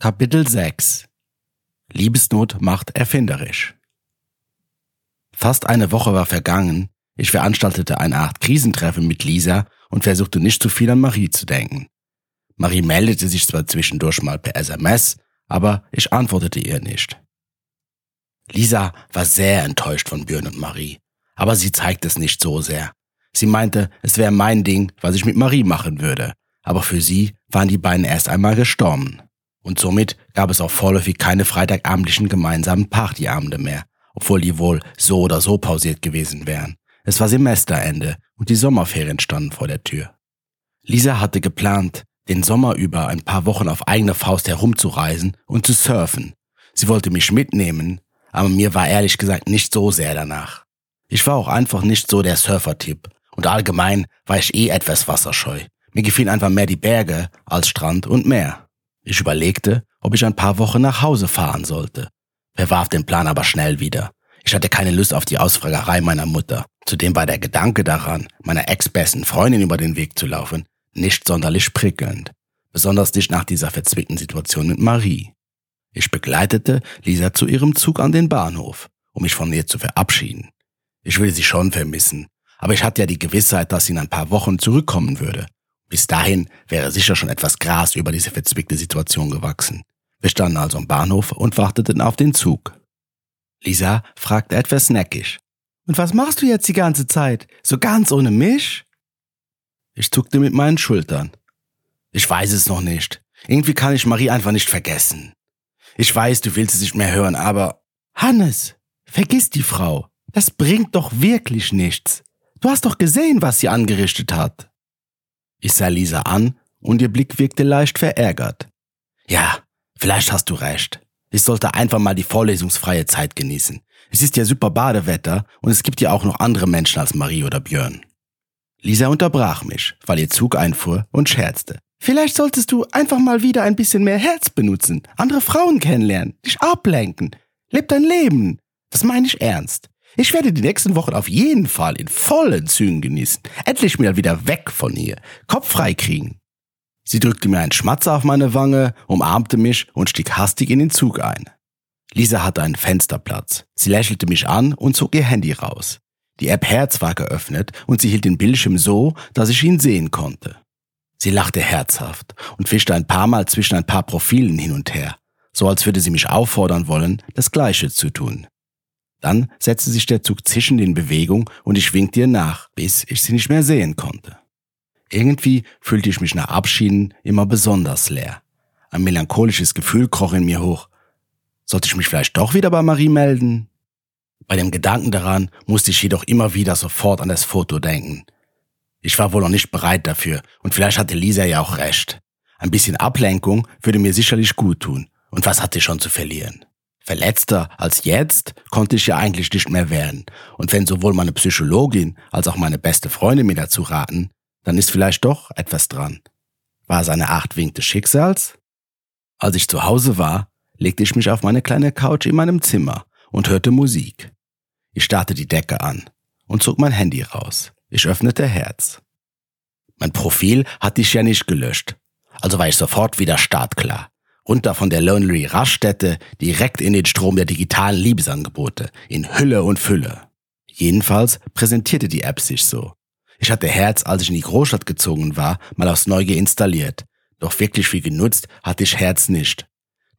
Kapitel 6 Liebesnot macht erfinderisch. Fast eine Woche war vergangen, ich veranstaltete eine Art Krisentreffen mit Lisa und versuchte nicht zu viel an Marie zu denken. Marie meldete sich zwar zwischendurch mal per SMS, aber ich antwortete ihr nicht. Lisa war sehr enttäuscht von Björn und Marie, aber sie zeigte es nicht so sehr. Sie meinte, es wäre mein Ding, was ich mit Marie machen würde, aber für sie waren die beiden erst einmal gestorben. Und somit gab es auch vorläufig keine freitagabendlichen gemeinsamen Partyabende mehr, obwohl die wohl so oder so pausiert gewesen wären. Es war Semesterende und die Sommerferien standen vor der Tür. Lisa hatte geplant, den Sommer über ein paar Wochen auf eigene Faust herumzureisen und zu surfen. Sie wollte mich mitnehmen, aber mir war ehrlich gesagt nicht so sehr danach. Ich war auch einfach nicht so der Surfer-Typ und allgemein war ich eh etwas wasserscheu. Mir gefielen einfach mehr die Berge als Strand und Meer. Ich überlegte, ob ich ein paar Wochen nach Hause fahren sollte, verwarf den Plan aber schnell wieder. Ich hatte keine Lust auf die Ausfragerei meiner Mutter. Zudem war der Gedanke daran, meiner ex-besten Freundin über den Weg zu laufen, nicht sonderlich prickelnd. Besonders nicht nach dieser verzwickten Situation mit Marie. Ich begleitete Lisa zu ihrem Zug an den Bahnhof, um mich von ihr zu verabschieden. Ich würde sie schon vermissen, aber ich hatte ja die Gewissheit, dass sie in ein paar Wochen zurückkommen würde. Bis dahin wäre sicher schon etwas Gras über diese verzwickte Situation gewachsen. Wir standen also am Bahnhof und warteten auf den Zug. Lisa fragte etwas neckisch. Und was machst du jetzt die ganze Zeit? So ganz ohne mich? Ich zuckte mit meinen Schultern. Ich weiß es noch nicht. Irgendwie kann ich Marie einfach nicht vergessen. Ich weiß, du willst es nicht mehr hören, aber Hannes, vergiss die Frau. Das bringt doch wirklich nichts. Du hast doch gesehen, was sie angerichtet hat. Ich sah Lisa an und ihr Blick wirkte leicht verärgert. Ja, vielleicht hast du recht. Ich sollte einfach mal die vorlesungsfreie Zeit genießen. Es ist ja super Badewetter und es gibt ja auch noch andere Menschen als Marie oder Björn. Lisa unterbrach mich, weil ihr Zug einfuhr und scherzte. Vielleicht solltest du einfach mal wieder ein bisschen mehr Herz benutzen, andere Frauen kennenlernen, dich ablenken. Leb dein Leben. Das meine ich ernst. Ich werde die nächsten Wochen auf jeden Fall in vollen Zügen genießen. Endlich mal wieder weg von hier. Kopf frei kriegen. Sie drückte mir einen Schmatzer auf meine Wange, umarmte mich und stieg hastig in den Zug ein. Lisa hatte einen Fensterplatz. Sie lächelte mich an und zog ihr Handy raus. Die App Herz war geöffnet und sie hielt den Bildschirm so, dass ich ihn sehen konnte. Sie lachte herzhaft und fischte ein paar Mal zwischen ein paar Profilen hin und her, so als würde sie mich auffordern wollen, das Gleiche zu tun. Dann setzte sich der Zug zischend in Bewegung und ich winkte ihr nach, bis ich sie nicht mehr sehen konnte. Irgendwie fühlte ich mich nach Abschieden immer besonders leer. Ein melancholisches Gefühl kroch in mir hoch. Sollte ich mich vielleicht doch wieder bei Marie melden? Bei dem Gedanken daran musste ich jedoch immer wieder sofort an das Foto denken. Ich war wohl noch nicht bereit dafür und vielleicht hatte Lisa ja auch recht. Ein bisschen Ablenkung würde mir sicherlich gut tun. Und was hatte ich schon zu verlieren? Verletzter als jetzt konnte ich ja eigentlich nicht mehr werden. Und wenn sowohl meine Psychologin als auch meine beste Freundin mir dazu raten, dann ist vielleicht doch etwas dran. War es eine Art Wink des Schicksals? Als ich zu Hause war, legte ich mich auf meine kleine Couch in meinem Zimmer und hörte Musik. Ich starrte die Decke an und zog mein Handy raus. Ich öffnete Herz. Mein Profil hatte ich ja nicht gelöscht, also war ich sofort wieder startklar runter von der Lonely Raststätte direkt in den Strom der digitalen Liebesangebote, in Hülle und Fülle. Jedenfalls präsentierte die App sich so. Ich hatte Herz, als ich in die Großstadt gezogen war, mal aufs Neue installiert. Doch wirklich viel genutzt hatte ich Herz nicht.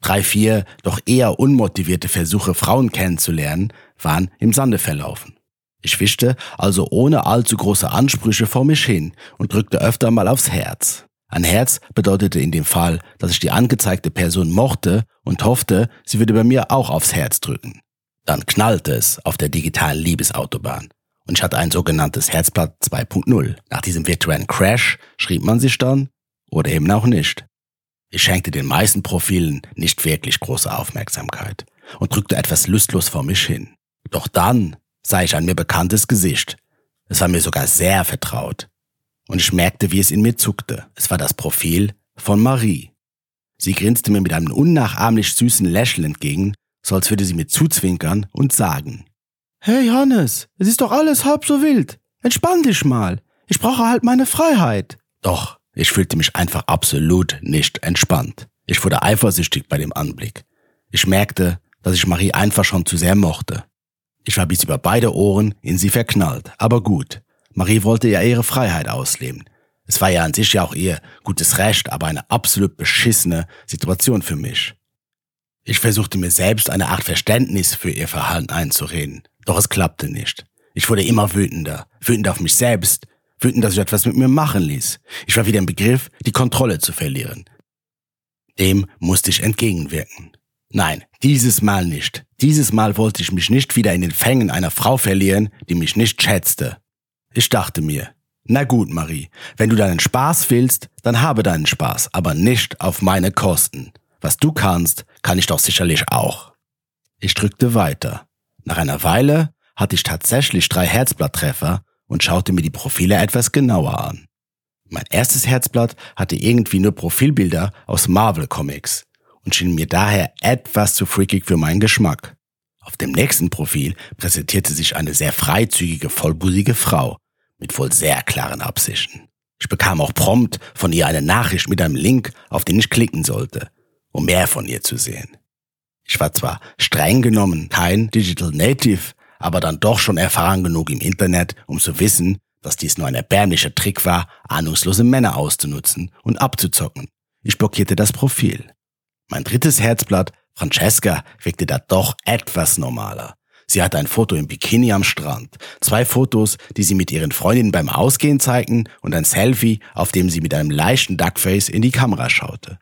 Drei, vier, doch eher unmotivierte Versuche, Frauen kennenzulernen, waren im Sande verlaufen. Ich wischte also ohne allzu große Ansprüche vor mich hin und drückte öfter mal aufs Herz. Ein Herz bedeutete in dem Fall, dass ich die angezeigte Person mochte und hoffte, sie würde bei mir auch aufs Herz drücken. Dann knallte es auf der digitalen Liebesautobahn und ich hatte ein sogenanntes Herzblatt 2.0. Nach diesem virtuellen Crash schrieb man sich dann oder eben auch nicht. Ich schenkte den meisten Profilen nicht wirklich große Aufmerksamkeit und drückte etwas lustlos vor mich hin. Doch dann sah ich ein mir bekanntes Gesicht. Es war mir sogar sehr vertraut und ich merkte, wie es in mir zuckte. Es war das Profil von Marie. Sie grinste mir mit einem unnachahmlich süßen Lächeln entgegen, so als würde sie mir zuzwinkern und sagen. Hey Hannes, es ist doch alles halb so wild. Entspann dich mal. Ich brauche halt meine Freiheit. Doch, ich fühlte mich einfach absolut nicht entspannt. Ich wurde eifersüchtig bei dem Anblick. Ich merkte, dass ich Marie einfach schon zu sehr mochte. Ich war bis über beide Ohren in sie verknallt, aber gut. Marie wollte ja ihre Freiheit ausleben. Es war ja an sich ja auch ihr gutes Recht, aber eine absolut beschissene Situation für mich. Ich versuchte mir selbst eine Art Verständnis für ihr Verhalten einzureden, doch es klappte nicht. Ich wurde immer wütender, wütend auf mich selbst, wütend, dass ich etwas mit mir machen ließ. Ich war wieder im Begriff, die Kontrolle zu verlieren. Dem musste ich entgegenwirken. Nein, dieses Mal nicht. Dieses Mal wollte ich mich nicht wieder in den Fängen einer Frau verlieren, die mich nicht schätzte. Ich dachte mir, na gut, Marie, wenn du deinen Spaß willst, dann habe deinen Spaß, aber nicht auf meine Kosten. Was du kannst, kann ich doch sicherlich auch. Ich drückte weiter. Nach einer Weile hatte ich tatsächlich drei Herzblatttreffer und schaute mir die Profile etwas genauer an. Mein erstes Herzblatt hatte irgendwie nur Profilbilder aus Marvel Comics und schien mir daher etwas zu freakig für meinen Geschmack. Auf dem nächsten Profil präsentierte sich eine sehr freizügige, vollbusige Frau mit wohl sehr klaren Absichten. Ich bekam auch prompt von ihr eine Nachricht mit einem Link, auf den ich klicken sollte, um mehr von ihr zu sehen. Ich war zwar streng genommen kein Digital Native, aber dann doch schon erfahren genug im Internet, um zu wissen, dass dies nur ein erbärmlicher Trick war, ahnungslose Männer auszunutzen und abzuzocken. Ich blockierte das Profil. Mein drittes Herzblatt, Francesca, wirkte da doch etwas normaler. Sie hatte ein Foto im Bikini am Strand, zwei Fotos, die sie mit ihren Freundinnen beim Ausgehen zeigten und ein Selfie, auf dem sie mit einem leichten Duckface in die Kamera schaute.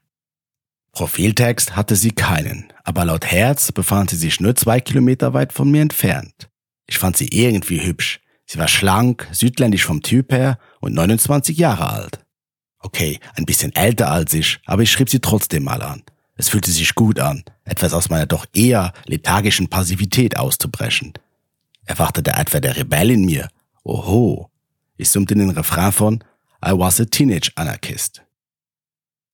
Profiltext hatte sie keinen, aber laut Herz befand sie sich nur zwei Kilometer weit von mir entfernt. Ich fand sie irgendwie hübsch. Sie war schlank, südländisch vom Typ her und 29 Jahre alt. Okay, ein bisschen älter als ich, aber ich schrieb sie trotzdem mal an. Es fühlte sich gut an, etwas aus meiner doch eher lethargischen Passivität auszubrechen. Erwachte der etwa der Rebell in mir. Oho. Ich summte den Refrain von I was a teenage anarchist.